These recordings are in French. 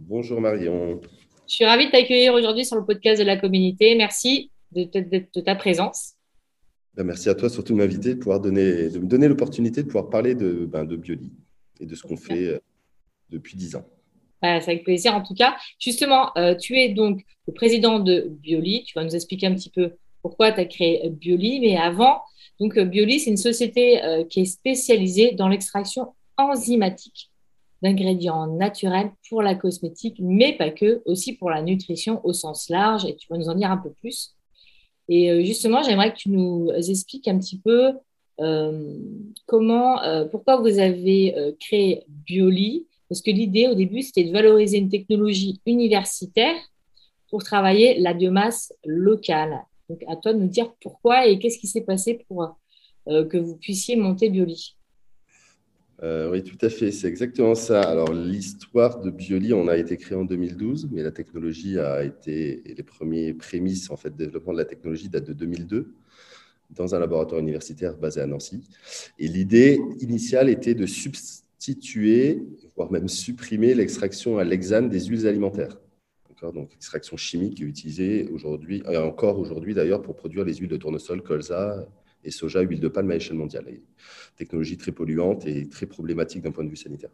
Bonjour Marion. Je suis ravie de t'accueillir aujourd'hui sur le podcast de la communauté. Merci de, ta présence. Ben, merci à toi surtout de m'inviter, de, pouvoir donner, de me donner l'opportunité de pouvoir parler de, ben, de Bioli et de ce qu'on fait euh, depuis dix ans. Bah, c'est avec plaisir en tout cas. Justement, euh, tu es donc le président de Bioli. Tu vas nous expliquer un petit peu pourquoi tu as créé Bioli. Mais avant, donc Bioli, c'est une société euh, qui est spécialisée dans l'extraction enzymatique d'ingrédients naturels pour la cosmétique, mais pas que, aussi pour la nutrition au sens large. Et tu vas nous en dire un peu plus. Et euh, justement, j'aimerais que tu nous expliques un petit peu euh, comment, euh, pourquoi vous avez créé Bioli? Parce que l'idée au début, c'était de valoriser une technologie universitaire pour travailler la biomasse locale. Donc, à toi de nous dire pourquoi et qu'est-ce qui s'est passé pour que vous puissiez monter Bioli. Euh, oui, tout à fait, c'est exactement ça. Alors, l'histoire de Bioli, on a été créé en 2012, mais la technologie a été, et les premiers prémices en fait, de développement de la technologie datent de 2002 dans un laboratoire universitaire basé à Nancy. Et l'idée initiale était de substituer, voire même supprimer l'extraction à l'hexane des huiles alimentaires. Donc, l'extraction chimique est utilisée aujourd'hui, et encore aujourd'hui d'ailleurs, pour produire les huiles de tournesol, colza, et soja, huile de palme à échelle mondiale. Technologie très polluante et très problématique d'un point de vue sanitaire.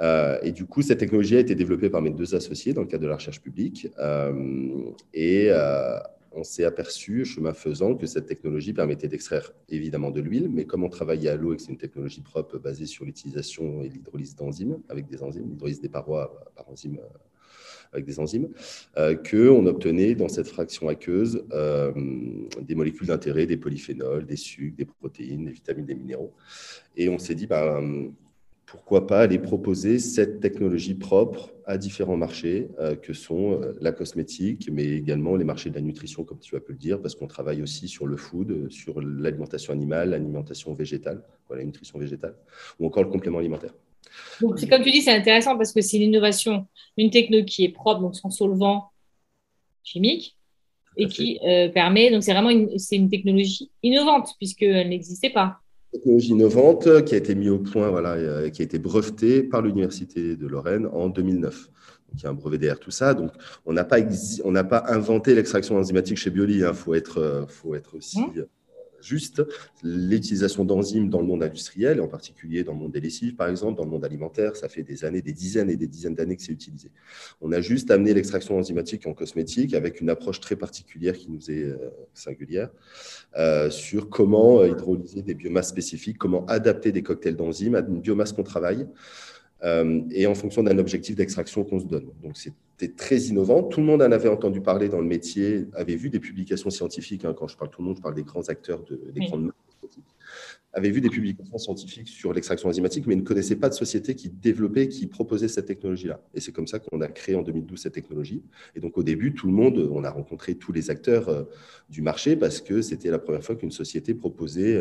Euh, et du coup, cette technologie a été développée par mes deux associés dans le cadre de la recherche publique. Euh, et euh, on s'est aperçu, chemin faisant, que cette technologie permettait d'extraire évidemment de l'huile, mais comme on travaillait à l'eau et que c'est une technologie propre basée sur l'utilisation et l'hydrolyse d'enzymes, avec des enzymes, l'hydrolyse des parois par enzymes avec des enzymes, euh, qu'on obtenait dans cette fraction aqueuse euh, des molécules d'intérêt, des polyphénols, des sucres, des protéines, des vitamines, des minéraux. Et on s'est dit, ben, pourquoi pas aller proposer cette technologie propre à différents marchés euh, que sont la cosmétique, mais également les marchés de la nutrition, comme tu as pu le dire, parce qu'on travaille aussi sur le food, sur l'alimentation animale, l'alimentation végétale, la nutrition végétale, ou encore le complément alimentaire. Donc, c'est comme tu dis, c'est intéressant parce que c'est l'innovation, une techno qui est propre, donc sans solvant chimique, et qui euh, permet, donc c'est vraiment une, c'est une technologie innovante puisqu'elle n'existait pas. Technologie innovante qui a été mise au point, voilà, euh, qui a été brevetée par l'Université de Lorraine en 2009. Donc, il y a un brevet derrière tout ça. Donc, on n'a pas, on n'a pas inventé l'extraction enzymatique chez Bioli. Il hein. faut, être, euh, faut être aussi. Mmh juste l'utilisation d'enzymes dans le monde industriel, et en particulier dans le monde des lessives, par exemple, dans le monde alimentaire, ça fait des années, des dizaines et des dizaines d'années que c'est utilisé. On a juste amené l'extraction enzymatique en cosmétique avec une approche très particulière qui nous est euh, singulière euh, sur comment euh, hydrolyser des biomasses spécifiques, comment adapter des cocktails d'enzymes à une biomasse qu'on travaille. Et en fonction d'un objectif d'extraction qu'on se donne. Donc c'était très innovant. Tout le monde en avait entendu parler dans le métier, avait vu des publications scientifiques. Hein. quand je parle tout le monde, je parle des grands acteurs, de, des grandes avait vu des publications scientifiques sur l'extraction enzymatique, mais ne connaissait pas de société qui développait, qui proposait cette technologie-là. Et c'est comme ça qu'on a créé en 2012 cette technologie. Et donc au début, tout le monde, on a rencontré tous les acteurs euh, du marché parce que c'était la première fois qu'une société proposait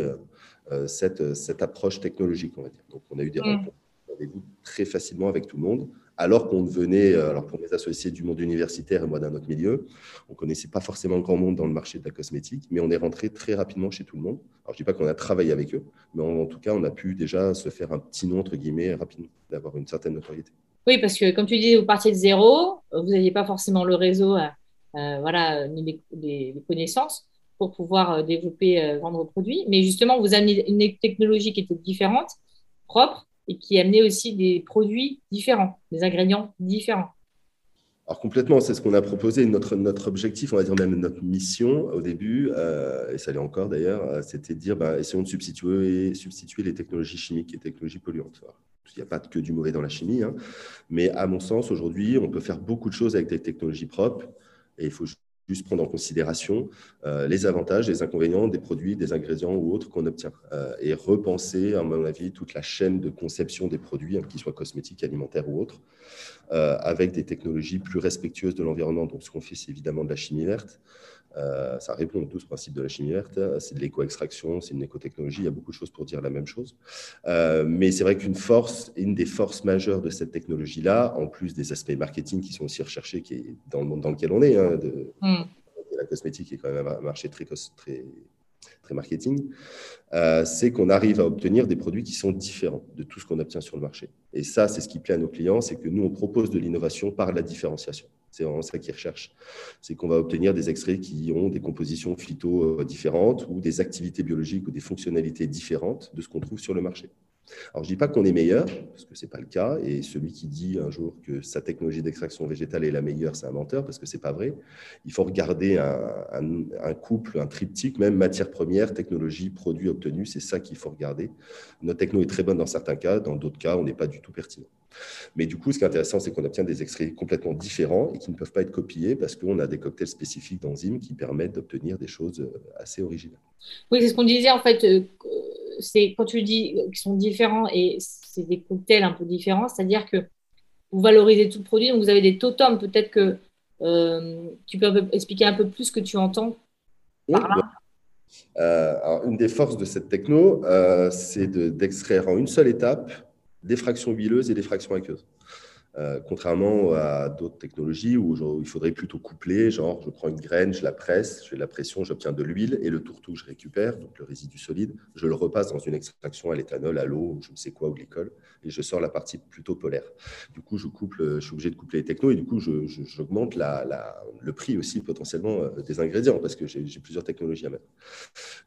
euh, cette, cette approche technologique, on va dire. Donc on a eu des mm. rencontres rendez-vous très facilement avec tout le monde, alors qu'on venait, euh, alors pour mes associés du monde universitaire et moi d'un autre milieu, on connaissait pas forcément grand monde dans le marché de la cosmétique, mais on est rentré très rapidement chez tout le monde. Alors je dis pas qu'on a travaillé avec eux, mais en, tout cas on a pu déjà se faire un petit nom entre guillemets rapidement, d'avoir une certaine notoriété. Oui, parce que comme tu dis, vous partiez de zéro, vous n'aviez pas forcément le réseau, euh, euh, voilà, ni les, connaissances pour pouvoir développer, vendre vos produits, mais justement vous amenez une technologie qui était différente, propre, et qui amenait aussi des produits différents, des ingrédients différents. Alors complètement, c'est ce qu'on a proposé. Notre, notre objectif, on va dire même notre mission au début, euh, et ça l'est encore d'ailleurs, euh, c'était de dire, bah, essayons de substituer, substituer les technologies chimiques et technologies polluantes. il n'y a pas que du mauvais dans la chimie, hein. mais à mon sens, aujourd'hui, on peut faire beaucoup de choses avec des technologies propres, et il faut juste prendre en considération euh, les avantages, les inconvénients des produits, des ingrédients ou autres qu'on obtient. Euh, et repenser, à mon avis, toute la chaîne de conception des produits, hein, qu'ils soient cosmétiques, alimentaires ou autres, euh, avec des technologies plus respectueuses de l'environnement. Donc, ce qu'on fait, c'est évidemment de la chimie verte. Euh, ça répond à tous ce principe de la chimie verte. C'est de l'éco-extraction, c'est une écotechnologie. Il y a beaucoup de choses pour dire la même chose. Euh, mais c'est vrai qu'une force, une des forces majeures de cette technologie-là, en plus des aspects marketing qui sont aussi recherchés, qui est dans le monde dans lequel on est, hein, de, mm. la cosmétique est quand même un marché très, très, très marketing, euh, c'est qu'on arrive à obtenir des produits qui sont différents de tout ce qu'on obtient sur le marché. Et ça, c'est ce qui plaît à nos clients, c'est que nous, on propose de l'innovation par la différenciation. C'est vraiment ça qu'ils recherchent. C'est qu'on va obtenir des extraits qui ont des compositions phyto euh, différentes ou des activités biologiques ou des fonctionnalités différentes de ce qu'on trouve sur le marché. Alors, je ne dis pas qu'on est meilleur, parce que ce n'est pas le cas, et celui qui dit un jour que sa technologie d'extraction végétale est la meilleure, c'est un menteur, parce que ce n'est pas vrai. Il faut regarder un, couple, un triptyque, même matière première, technologie, produit obtenu, c'est ça qu'il faut regarder. Notre techno est très bonne dans certains cas, dans d'autres cas, on n'est pas du tout pertinent. Mais du coup, ce qui est intéressant, c'est qu'on obtient des extraits complètement différents et qui ne peuvent pas être copiés parce qu'on a des cocktails spécifiques d'enzymes qui permettent d'obtenir des choses euh, assez originales. Oui, c'est ce qu'on disait en fait. Euh, c'est quand tu dis qu'ils sont différents et c'est des cocktails un peu différents, c'est-à-dire que vous valorisez tout le produit, donc vous avez des totems. Peut-être que euh, tu peux expliquer un peu plus ce que tu entends par là. alors, une des forces de cette techno, c'est d'extraire en une seule étape des fractions huileuses et des fractions aqueuses. Euh, contrairement à d'autres technologies où, il faudrait plutôt coupler, genre je prends une graine, je la presse, je fais la pression, j'obtiens de l'huile et le tourteau je récupère, donc le résidu solide, je le repasse dans une extraction à l'éthanol, à l'eau, je ne sais quoi, ou glycol, et je sors la partie plutôt polaire. Du coup, je, couple, je suis obligé de coupler les technos et du coup, j'augmente le prix aussi potentiellement euh, des ingrédients parce que j'ai plusieurs technologies à mettre.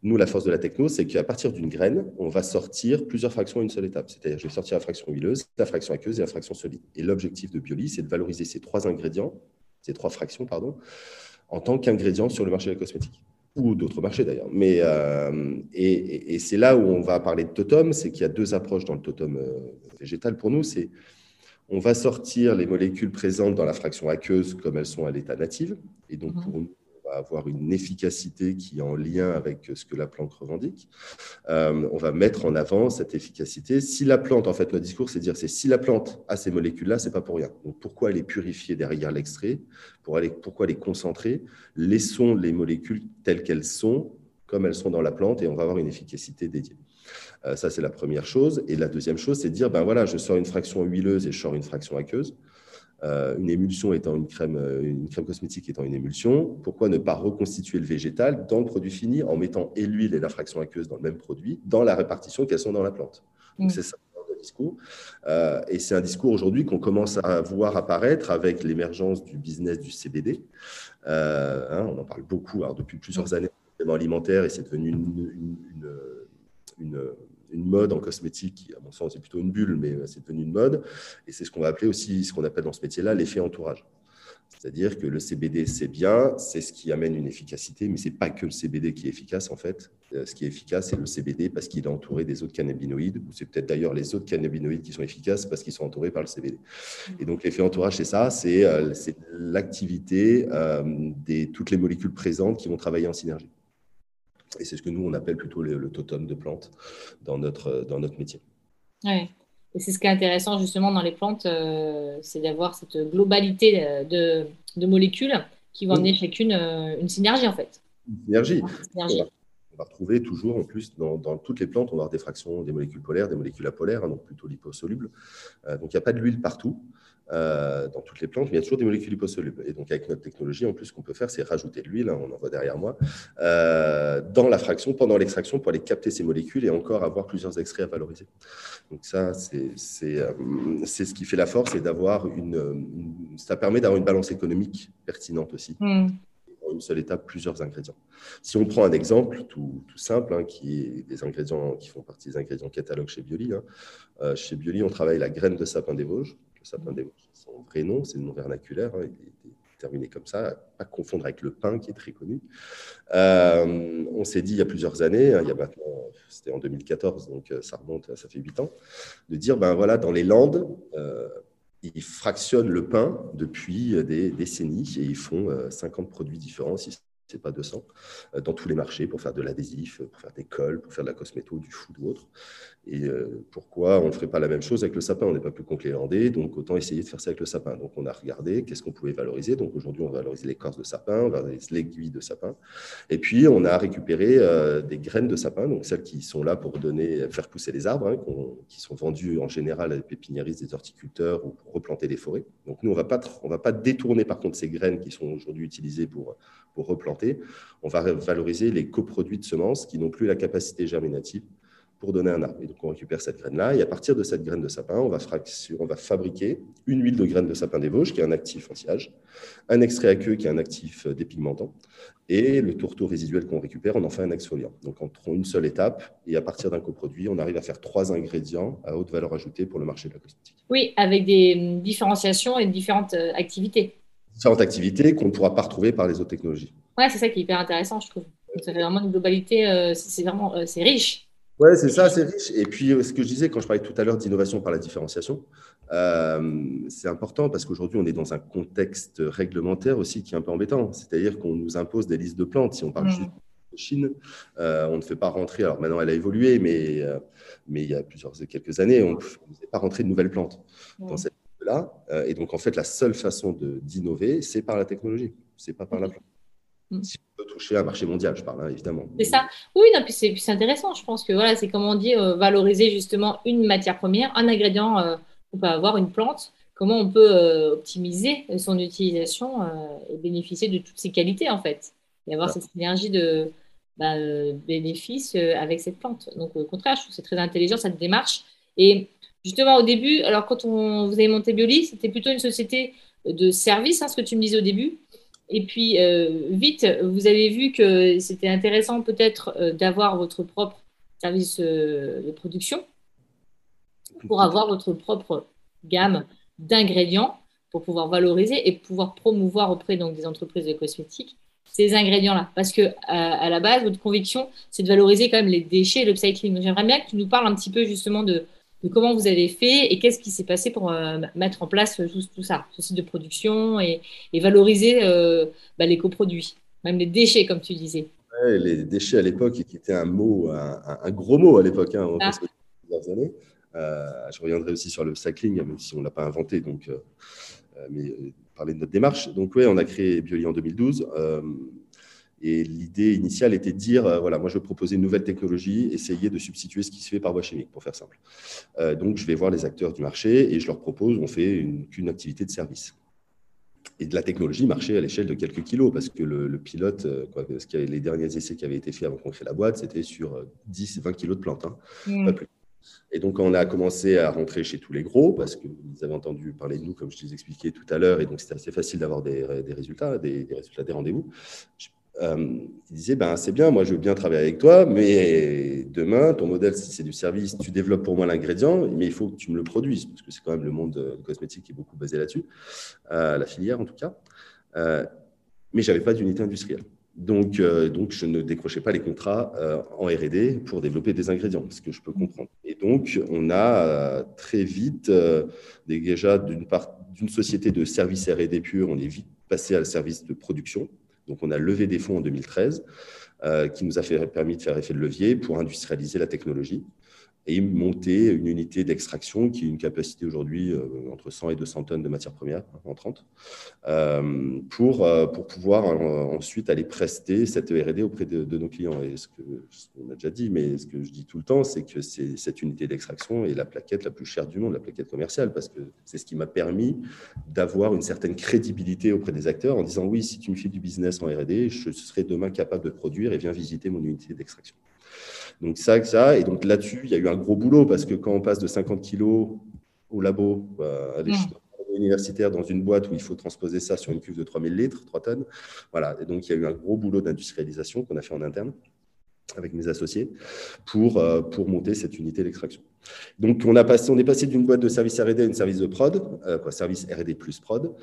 Nous, la force de la techno, c'est qu'à partir d'une graine, on va sortir plusieurs fractions à une seule étape. C'est-à-dire, je vais sortir la fraction huileuse, la fraction aqueuse et la fraction solide. Et l'objectif de Bioli, c'est de valoriser ces trois ingrédients, ces trois fractions, pardon, en tant qu'ingrédients sur le marché de la cosmétique ou d'autres marchés d'ailleurs. Mais euh, et, c'est là où on va parler de totem, c'est qu'il y a deux approches dans le totem euh, végétal pour nous. C'est on va sortir les molécules présentes dans la fraction aqueuse comme elles sont à l'état natif, et donc mhm. pour nous avoir une efficacité qui est en lien avec ce que la plante revendique. Euh, on va mettre en avant cette efficacité. Si la plante, en fait, notre discours, c'est dire, c'est si la plante a ces molécules-là, c'est pas pour rien. Donc, pourquoi les purifier derrière l'extrait pour aller, Pourquoi les concentrer? Laissons les molécules telles qu'elles sont, comme elles sont dans la plante, et on va avoir une efficacité dédiée. Euh, ça, c'est la première chose. Et la deuxième chose, c'est de dire, ben voilà, je sors une fraction huileuse et je sors une fraction aqueuse. Euh, une émulsion étant une crème, euh, une crème cosmétique étant une émulsion, pourquoi ne pas reconstituer le végétal dans le produit fini en mettant et l'huile et la fraction aqueuse dans le même produit, dans la répartition qu'elles sont dans la plante Donc mm. c'est ça le discours. Euh, et c'est un discours aujourd'hui qu'on commence à voir apparaître avec l'émergence du business du CBD. Hein, on en parle beaucoup alors, depuis plusieurs années alimentaire et c'est devenu une, une une mode en cosmétique qui, à mon sens, est plutôt une bulle, mais euh, c'est devenu une mode. Et c'est ce qu'on va appeler aussi, ce qu'on appelle dans ce métier-là, l'effet entourage. C'est-à-dire que le CBD, c'est bien, c'est ce qui amène une efficacité, mais ce n'est pas que le CBD qui est efficace, en fait. Euh, ce qui est efficace, c'est le CBD parce qu'il est entouré des autres cannabinoïdes, ou c'est peut-être d'ailleurs les autres cannabinoïdes qui sont efficaces parce qu'ils sont entourés par le CBD. Et donc, l'effet entourage, c'est ça, c'est euh, l'activité de toutes les molécules présentes qui vont travailler en synergie. Et c'est ce que nous, on appelle plutôt le, totem de plantes dans notre, dans notre métier. Oui. Et c'est ce qui est intéressant justement dans les plantes, euh, c'est d'avoir cette globalité de, de, molécules qui vont amener chacune euh, une synergie en fait. Une synergie. On va retrouver toujours, en plus, dans, dans, toutes les plantes, on va avoir des fractions, des molécules polaires, des molécules apolaires, hein, donc plutôt liposolubles. Euh, donc il n'y a pas de l'huile partout. Euh, dans toutes les plantes, mais il y a toujours des molécules liposolubles. Et donc, avec notre technologie, en plus, ce qu'on peut faire, c'est rajouter de l'huile, hein, on en voit derrière moi, euh, dans la fraction, pendant l'extraction, pour aller capter ces molécules et encore avoir plusieurs extraits à valoriser. Donc, ça, c'est euh, ce qui fait la force et d'avoir une, Ça permet d'avoir une balance économique pertinente aussi. Mm. une seule étape, plusieurs ingrédients. Si on prend un exemple tout, tout simple, hein, qui est des ingrédients qui font partie des ingrédients catalogue chez Bioli. Hein. chez Bioli, on travaille la graine de sapin des Vosges, le sapin. Son vrai nom, c'est le nom vernaculaire, hein, il est terminé comme ça, à pas confondre avec le pin qui est très connu. Euh, on s'est dit il y a plusieurs années, hein, il y a maintenant, c'était en 2014, donc euh, ça remonte, ça fait 8 ans, de dire ben voilà, dans les Landes, euh, ils fractionnent le pain depuis des décennies et ils font 50 produits différents, c'est pas 200, euh, dans tous les marchés pour faire de l'adhésif, euh, pour faire des cols, pour faire de la cosméto, du food ou autre. Et euh, pourquoi on ne ferait pas la même chose avec le sapin? On n'est pas plus con que les Landais, donc autant essayer de faire ça avec le sapin. Donc on a regardé qu'est-ce qu'on pouvait valoriser. Donc aujourd'hui, on valorise l'écorce de sapin, on valorise l'aiguille de sapin. Et puis, on a récupéré des graines de sapin, donc celles qui sont là pour donner, faire pousser les arbres, hein, qui sont vendues en général à des pépiniéristes, des horticulteurs ou pour replanter des forêts. Donc nous, on ne va pas détourner par contre ces graines qui sont aujourd'hui utilisées pour, pour replanter on va valoriser les coproduits de semences qui n'ont plus la capacité germinative pour donner un arbre. Et donc, on récupère cette graine-là, et à partir de cette graine de sapin, on va, fabriquer une huile de graine de sapin des Vosges, qui est un actif anti-âge, un extrait aqueux, qui est un actif euh, dépigmentant, et le tourteau résiduel qu'on récupère, on en fait un exfoliant. Donc, on prend une seule étape, et à partir d'un coproduit, on arrive à faire trois ingrédients à haute valeur ajoutée pour le marché de la cosmétique. Oui, avec des hum, différenciations et différentes euh, activités. Différentes activités qu'on ne pourra pas retrouver par les autres technologies. Oui, c'est ça qui est hyper intéressant, je trouve. ça fait vraiment une globalité, euh, c'est vraiment c'est riche. Oui, c'est ça, c'est riche. Et puis, euh, ce que je disais quand je parlais tout à l'heure d'innovation par la différenciation, euh, c'est important parce qu'aujourd'hui, on est dans un contexte réglementaire aussi qui est un peu embêtant. C'est-à-dire qu'on nous impose des listes de plantes. Si on parle juste de Chine, euh, on ne fait pas rentrer. Alors maintenant, elle a évolué, mais, mais il y a plusieurs, quelques années, on ne faisait pas rentrer de nouvelles plantes dans cette là Et donc, en fait, la seule façon d'innover, c'est par la technologie, c'est pas par la plante. Mm. Si on peut toucher un marché mondial, je parle, hein, évidemment. C'est ça. Oui, non, puis c'est intéressant. Je pense que voilà, c'est comme on dit, euh, valoriser justement une matière première, un ingrédient euh, qu'on peut avoir, une plante. Comment on peut euh, optimiser son utilisation et bénéficier de toutes ses qualités, en fait? Et avoir cette synergie de bah, bénéfices avec cette plante. Donc, au contraire, je trouve que c'est très intelligent, cette démarche. Et justement, au début, alors quand on, vous avez monté Bioli, c'était plutôt une société de service, hein, ce que tu me disais au début. Et puis, euh, vite, vous avez vu que c'était intéressant peut-être euh, d'avoir votre propre service euh, de production pour avoir votre propre gamme d'ingrédients pour pouvoir valoriser et pouvoir promouvoir auprès donc, des entreprises de cosmétiques ces ingrédients-là. Parce que à, la base, votre conviction, c'est de valoriser quand même les déchets et. Donc, j'aimerais bien que tu nous parles un petit peu justement de, de comment vous avez fait et qu'est-ce qui s'est passé pour euh, mettre en place tout, ça, ce site de production et, valoriser euh, bah, les coproduits, même les déchets, comme tu disais. les déchets à l'époque, qui était un mot, un, gros mot à l'époque, hein, ah. années. Euh, je reviendrai aussi sur le cycling, même si on ne l'a pas inventé, donc, mais parler de notre démarche. Donc oui, on a créé Bioli en 2012. Et l'idée initiale était de dire, euh, voilà, moi je vais proposer une nouvelle technologie, essayer de substituer ce qui se fait par voie chimique, pour faire simple. Euh, donc je vais voir les acteurs du marché et je leur propose, on fait une, une activité de service. Et de la technologie marchait à l'échelle de quelques kilos, parce que le, pilote, euh, quoi, parce que les derniers essais qui avaient été faits avant qu'on crée la boîte, c'était sur 10-20 kilos de plantes, hein, mmh. pas plus. Et donc, on a commencé à rentrer chez tous les gros, parce vous avez entendu parler de nous, comme je vous expliqué tout à l'heure, et donc c'était assez facile d'avoir des, résultats, des, des résultats des rendez-vous. Euh, il disait ben, C'est bien, moi je veux bien travailler avec toi, mais demain, ton modèle, si c'est du service, tu développes pour moi l'ingrédient, mais il faut que tu me le produises, parce que c'est quand même le monde cosmétique qui est beaucoup basé là-dessus, euh, la filière en tout cas. Euh, mais je n'avais pas d'unité industrielle. Donc, donc, je ne décrochais pas les contrats en RD pour développer des ingrédients, ce que je peux comprendre. Et donc, on a très vite, déjà d'une part, d'une société de service RD pur, on est vite passé à le service de production donc, on a levé des fonds en 2013 euh, qui nous a permis de faire effet de levier pour industrialiser la technologie et monter une unité d'extraction qui a une capacité aujourd'hui euh, entre 100 et 200 tonnes de matières premières hein, en 30, euh, pour, euh, pour pouvoir ensuite aller prester cette R&D auprès de, nos clients. Et ce qu'on a déjà dit, mais ce que je dis tout le temps, c'est que cette unité d'extraction est la plaquette la plus chère du monde, la plaquette commerciale, parce que c'est ce qui m'a permis d'avoir une certaine crédibilité auprès des acteurs en disant oui, si tu me fais du business en R&D, je serai demain capable de produire et viens visiter mon unité d'extraction. Donc ça, ça. Et donc là-dessus, il y a eu un gros boulot parce que quand on passe de 50 kilos au labo, à l'échelle mmh. universitaire dans une boîte où il faut transposer ça sur une cuve de 3000 litres, 3 tonnes. Voilà. Et donc il y a eu un gros boulot d'industrialisation qu'on a fait en interne avec mes associés pour, euh, pour monter cette unité d'extraction. Donc, on, a passé, on est passé d'une boîte de service R&D à une service de prod, euh, quoi, service R&D plus prod.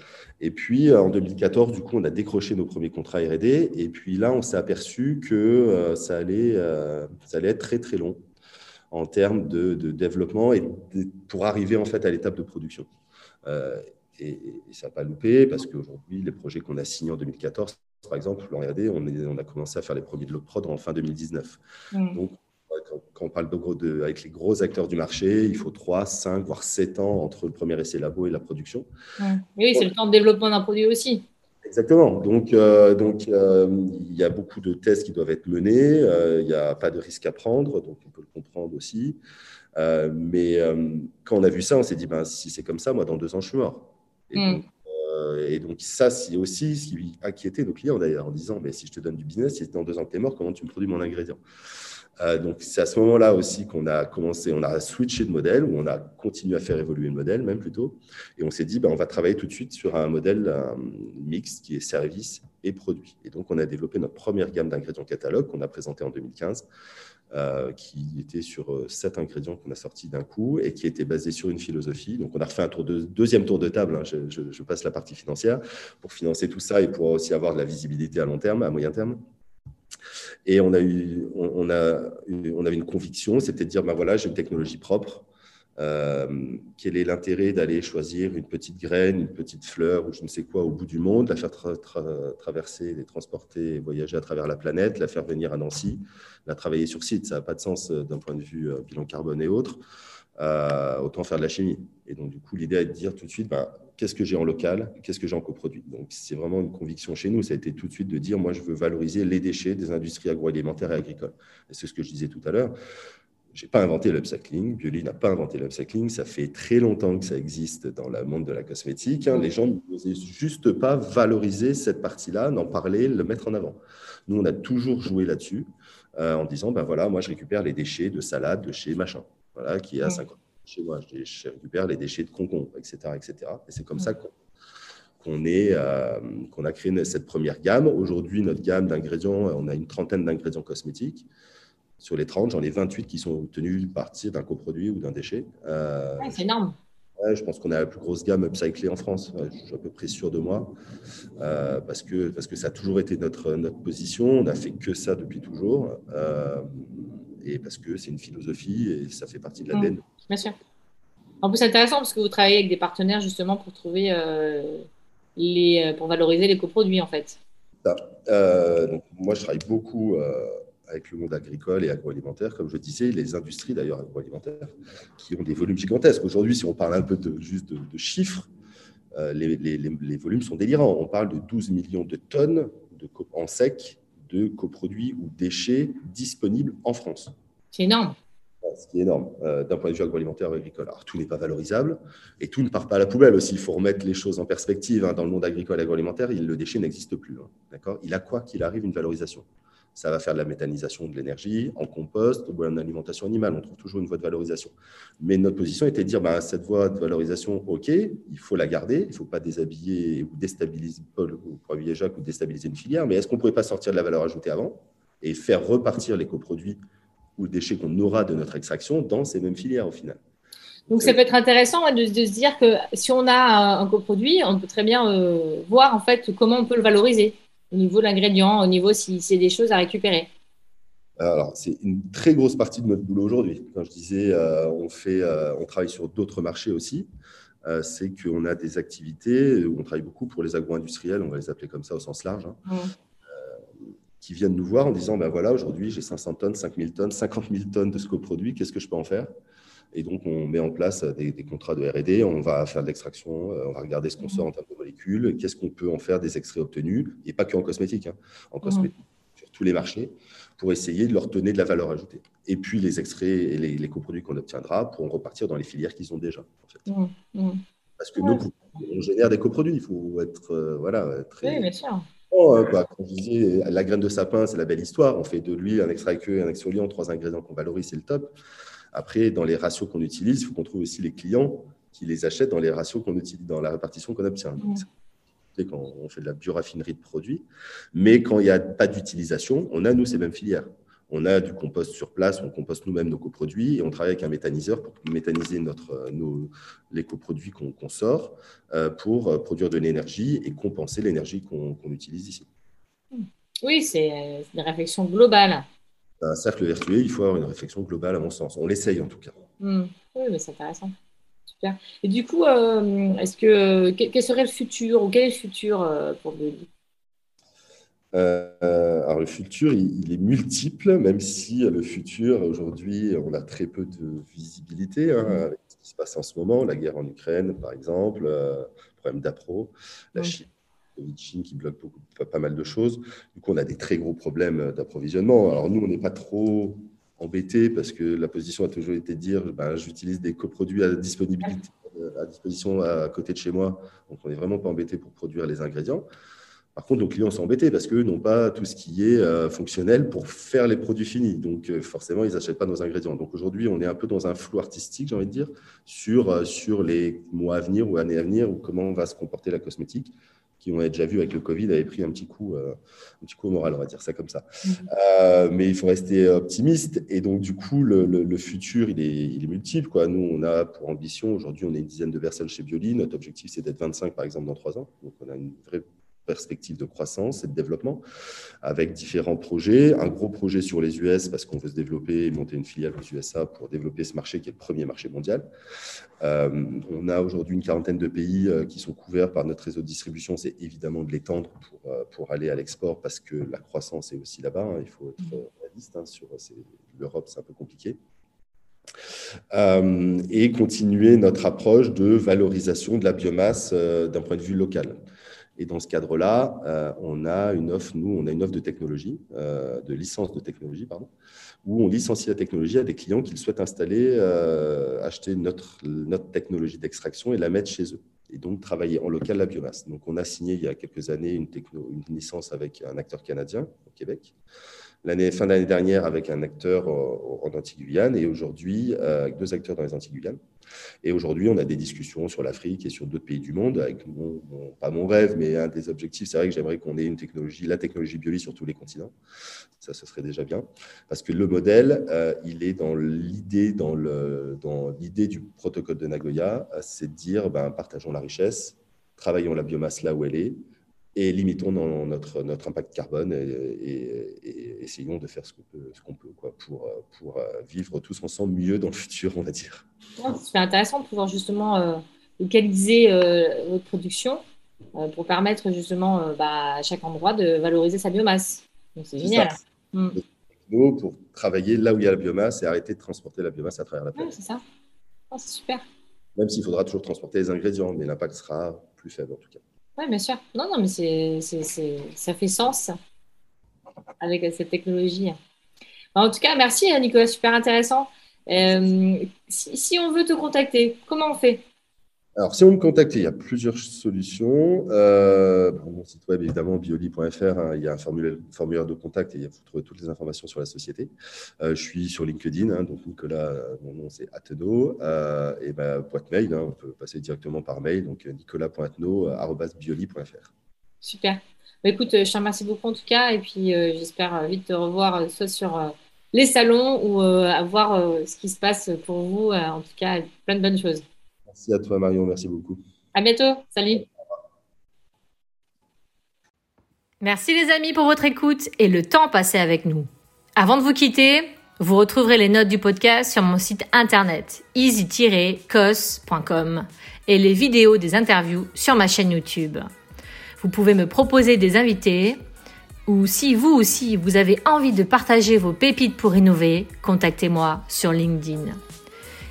Et puis, euh, en 2014, du coup, on a décroché nos premiers contrats R&D. Et puis là, on s'est aperçu que ça, allait, ça allait être très, très long en termes de, de développement et pour arriver en fait à l'étape de production. et, ça n'a pas loupé parce qu'aujourd'hui, les projets qu'on a signés en 2014, par exemple, on, on a commencé à faire les premiers de l'autre prod en fin 2019. Donc, quand on parle de, avec les gros acteurs du marché, il faut 3, 5, voire 7 ans entre le premier essai labo et la production. Oui, c'est le temps de développement d'un produit aussi. Exactement. Donc, euh, donc euh, il y a beaucoup de tests qui doivent être menés. Euh, il n'y a pas de risque à prendre, donc on peut le comprendre aussi. mais quand on a vu ça, on s'est dit, ben, si c'est comme ça, moi, dans deux ans, je suis mort. Et, hmm. donc, et donc, ça, c'est aussi ce qui inquiétait nos clients d'ailleurs, en disant, mais si je te donne du business, si dans deux ans que tu es mort, comment tu me produis mon ingrédient? Euh, donc, c'est à ce moment-là aussi qu'on a commencé, on a switché de modèle, ou on a continué à faire évoluer le modèle, même plutôt. Et on s'est dit, ben, on va travailler tout de suite sur un modèle mixte qui est service et produit. Et donc, on a développé notre première gamme d'ingrédients catalogue qu'on a présenté en 2015, euh, qui était sur euh, sept ingrédients qu'on a sortis d'un coup et qui était basé sur une philosophie. Donc, on a refait un deuxième tour de table. Hein, je, je passe la partie financière pour financer tout ça et pour aussi avoir de la visibilité à long terme, à moyen terme. Et on, a eu, on, a, on avait une conviction, c'était de dire, ben voilà, j'ai une technologie propre. Euh, quel est l'intérêt d'aller choisir une petite graine, une petite fleur ou je ne sais quoi au bout du monde, la faire traverser, les transporter, voyager à travers la planète, la faire venir à Nancy, la travailler sur site? Ça n'a pas de sens euh, d'un point de vue euh, bilan carbone et autres. autant faire de la chimie. Et donc, du coup, l'idée est de dire tout de suite, ben, qu'est-ce que j'ai en local, qu'est-ce que j'ai en coproduit. Donc, c'est vraiment une conviction chez nous. Ça a été tout de suite de dire, moi, je veux valoriser les déchets des industries agroalimentaires et agricoles. C'est ce que je disais tout à l'heure. Je n'ai pas inventé l'upcycling. Bioli n'a pas inventé l'upcycling. Ça fait très longtemps que ça existe dans le monde de la cosmétique. Hein. Les gens n'osaient juste pas valoriser cette partie-là, n'en parler, le mettre en avant. Nous, on a toujours joué là-dessus euh, en disant, ben voilà, moi, je récupère les déchets de salade de chez machin, voilà, qui est à 50 chez moi. Je, récupère les déchets de concombre, etc. etc. Et c'est comme ça qu'on euh, qu'on a créé cette première gamme. Aujourd'hui, notre gamme d'ingrédients, on a une trentaine d'ingrédients cosmétiques. Sur les 30, j'en ai 28 qui sont obtenus partir d'un coproduit ou d'un déchet. Euh, c'est énorme. je pense qu'on a la plus grosse gamme upcyclée en France. Je suis à peu près sûr de moi. Euh, parce, que, parce que ça a toujours été notre, notre position. On n'a fait que ça depuis toujours et parce que c'est une philosophie et ça fait partie de l'ADN. Mmh, bien sûr. En plus, c'est intéressant parce que vous travaillez avec des partenaires justement pour trouver euh, les, euh, pour valoriser les coproduits en fait. Euh, donc, moi, je travaille beaucoup avec le monde agricole et agroalimentaire, comme je disais, les industries d'ailleurs agroalimentaires, qui ont des volumes gigantesques. Aujourd'hui, si on parle un peu de, juste de, chiffres, les, les, les, volumes sont délirants. On parle de 12 millions de tonnes de, en sec de coproduits ou déchets disponibles en France. C'est énorme. Ce qui est énorme euh, d'un point de vue agroalimentaire et agricole. Alors, tout n'est pas valorisable et tout ne part pas à la poubelle aussi. Il faut remettre les choses en perspective. Hein. Dans le monde agricole et agroalimentaire, le déchet n'existe plus. Hein. D'accord? Il a quoi qu'il arrive une valorisation ça va faire de la méthanisation de l'énergie en compost ou en alimentation animale. On trouve toujours une voie de valorisation. Mais notre position était de dire, bah, cette voie de valorisation, OK, il faut la garder. Il ne faut pas déshabiller ou déstabiliser, ou Jacques, ou déstabiliser une filière. Mais est-ce qu'on ne pourrait pas sortir de la valeur ajoutée avant et faire repartir les coproduits ou déchets qu'on aura de notre extraction dans ces mêmes filières au final? Donc, ça peut être intéressant de, se dire que si on a un coproduit, on peut très bien euh, voir en fait comment on peut le valoriser au niveau de l'ingrédient, au niveau si c'est des choses à récupérer alors, c'est une très grosse partie de notre boulot aujourd'hui. Quand je disais, euh, on, fait, euh, on travaille sur d'autres marchés aussi, euh, c'est qu'on a des activités où on travaille beaucoup pour les agro-industriels, on va les appeler comme ça au sens large, hein, mmh. qui viennent nous voir en disant, ben voilà, aujourd'hui j'ai 500 tonnes, 5000 tonnes, 50 000 tonnes de ce coproduit, qu'est-ce que je peux en faire? Et donc, on met en place des, contrats de RD, on va faire de l'extraction, euh, on va regarder ce qu'on sort en termes de molécules, qu'est-ce qu'on peut en faire des extraits obtenus, et pas que en cosmétique, hein, en cosmétique, sur tous les marchés, pour essayer de leur donner de la valeur ajoutée. Et puis, les extraits et les, coproduits qu'on obtiendra pourront repartir dans les filières qu'ils ont déjà. Parce que nous, on génère des coproduits, il faut être euh, voilà, très. Oui, bien sûr. Hein, Quand je disais, la graine de sapin, c'est la belle histoire. On fait de l'huile, un extrait queue, un exfoliant, trois ingrédients qu'on valorise, c'est le top. Après, dans les ratios qu'on utilise, il faut qu'on trouve aussi les clients qui les achètent dans les ratios qu'on utilise, dans la répartition qu'on obtient. Donc, quand on fait de la bioraffinerie de produits. Mais quand il n'y a pas d'utilisation, on a, nous, ces mêmes filières. On a du compost sur place, on composte nous-mêmes nos coproduits et on travaille avec un méthaniseur pour méthaniser notre, nos, les coproduits qu'on sort euh, pour euh, produire de l'énergie et compenser l'énergie qu'on utilise ici. Oui, c'est une réflexion globale un cercle vertueux, il faut avoir une réflexion globale, à mon sens. On l'essaye en tout cas. Hmm. Oui, mais c'est intéressant. Super. Et du coup, est-ce que quel serait le futur ou quel est le futur pour Bioli euh, alors le futur, il, est multiple, même si le futur, aujourd'hui, on a très peu de visibilité hein, mm. avec ce qui se passe en ce moment, la guerre en Ukraine, par exemple, euh, le problème d'APRO, la Chine, Chine qui bloque pas, mal de choses. Du coup, on a des très gros problèmes d'approvisionnement. Alors nous, on n'est pas trop embêtés parce que la position a toujours été de dire, ben, j'utilise des coproduits à disponibilité, à disposition à côté de chez moi, donc on n'est vraiment pas embêté pour produire les ingrédients. Par contre, nos clients sont embêtés parce qu'eux n'ont pas tout ce qui est euh, fonctionnel pour faire les produits finis. Donc, euh, forcément, ils n'achètent pas nos ingrédients. Donc, aujourd'hui, on est un peu dans un flou artistique, j'ai envie de dire, sur, euh, sur les mois à venir ou années à venir, ou comment va se comporter la cosmétique, qui, on a déjà vu avec le Covid, avait pris un petit coup, un petit coup au moral, on va dire ça comme ça. Mm-hmm. mais il faut rester optimiste. Et donc, du coup, le, le, futur, il est, il est, multiple. Quoi. Nous, on a pour ambition, aujourd'hui, on est une dizaine de personnes chez Bioli. Notre objectif, c'est d'être 25, par exemple, dans trois ans. Donc, on a une vraie perspective de croissance et de développement avec différents projets. Un gros projet sur les US parce qu'on veut se développer et monter une filiale aux USA pour développer ce marché qui est le premier marché mondial. Euh, on a aujourd'hui une quarantaine de pays euh, qui sont couverts par notre réseau de distribution. C'est évidemment de l'étendre pour, euh, pour aller à l'export parce que la croissance est aussi là-bas. Hein. Il faut être réaliste. Hein, sur l'Europe, c'est un peu compliqué. et continuer notre approche de valorisation de la biomasse d'un point de vue local. Et dans ce cadre-là, euh, on a une offre, nous, on a une offre de technologie, euh, de licence de technologie, pardon, où on licencie la technologie à des clients qui souhaitent installer, euh, acheter notre, notre technologie d'extraction et la mettre chez eux. Et donc travailler en local la biomasse. Donc on a signé il y a quelques années une, licence avec un acteur canadien au Québec l'année fin d'année dernière avec un acteur en Antilles-Guyane et aujourd'hui deux acteurs dans les Antilles-Guyane. Et aujourd'hui, on a des discussions sur l'Afrique et sur d'autres pays du monde, avec pas mon rêve, mais un des objectifs. C'est vrai que j'aimerais qu'on ait une technologie, la technologie Bioli sur tous les continents. Ça, ce serait déjà bien. Parce que le modèle, euh, il est dans l'idée, dans l'idée du protocole de Nagoya, c'est de dire, ben, partageons la richesse, travaillons la biomasse là où elle est, et limitons notre, notre impact carbone et, essayons de faire ce qu'on peut, ce qu'on peut quoi, pour, pour euh, vivre tous ensemble mieux dans le futur, on va dire. C'est intéressant de pouvoir justement euh, localiser euh, votre production pour permettre justement bah, à chaque endroit de valoriser sa biomasse. c'est génial. Mm. Pour travailler là où il y a la biomasse et arrêter de transporter la biomasse à travers la planète. c'est ça. Oh, c'est super. Même s'il faudra toujours transporter les ingrédients, mais l'impact sera plus faible en tout cas. Oui, bien sûr. Non, non, mais c'est, ça fait sens avec cette technologie. En tout cas, merci Nicolas, super intéressant. Euh, si, on veut te contacter, comment on fait? Alors, si on me contacte, il y a plusieurs solutions. Euh, mon site web, évidemment, bioli.fr, hein, il y a un formulaire, de contact et vous trouvez toutes les informations sur la société. Euh, je suis sur LinkedIn, hein, donc Nicolas, mon nom c'est Ateno, euh, et ma boîte mail, hein, on peut passer directement par mail, donc nicolas.ateno.bioli.fr. Super. Bah, écoute, je te remercie beaucoup en tout cas, et puis j'espère vite te revoir, soit sur les salons ou à voir ce qui se passe pour vous. en tout cas, plein de bonnes choses. Merci à toi, Marion. Merci beaucoup. À bientôt. Salut. Merci les amis pour votre écoute et le temps passé avec nous. Avant de vous quitter, vous retrouverez les notes du podcast sur mon site internet easy-cos.com et les vidéos des interviews sur ma chaîne YouTube. Vous pouvez me proposer des invités ou si vous aussi vous avez envie de partager vos pépites pour innover, contactez-moi sur LinkedIn.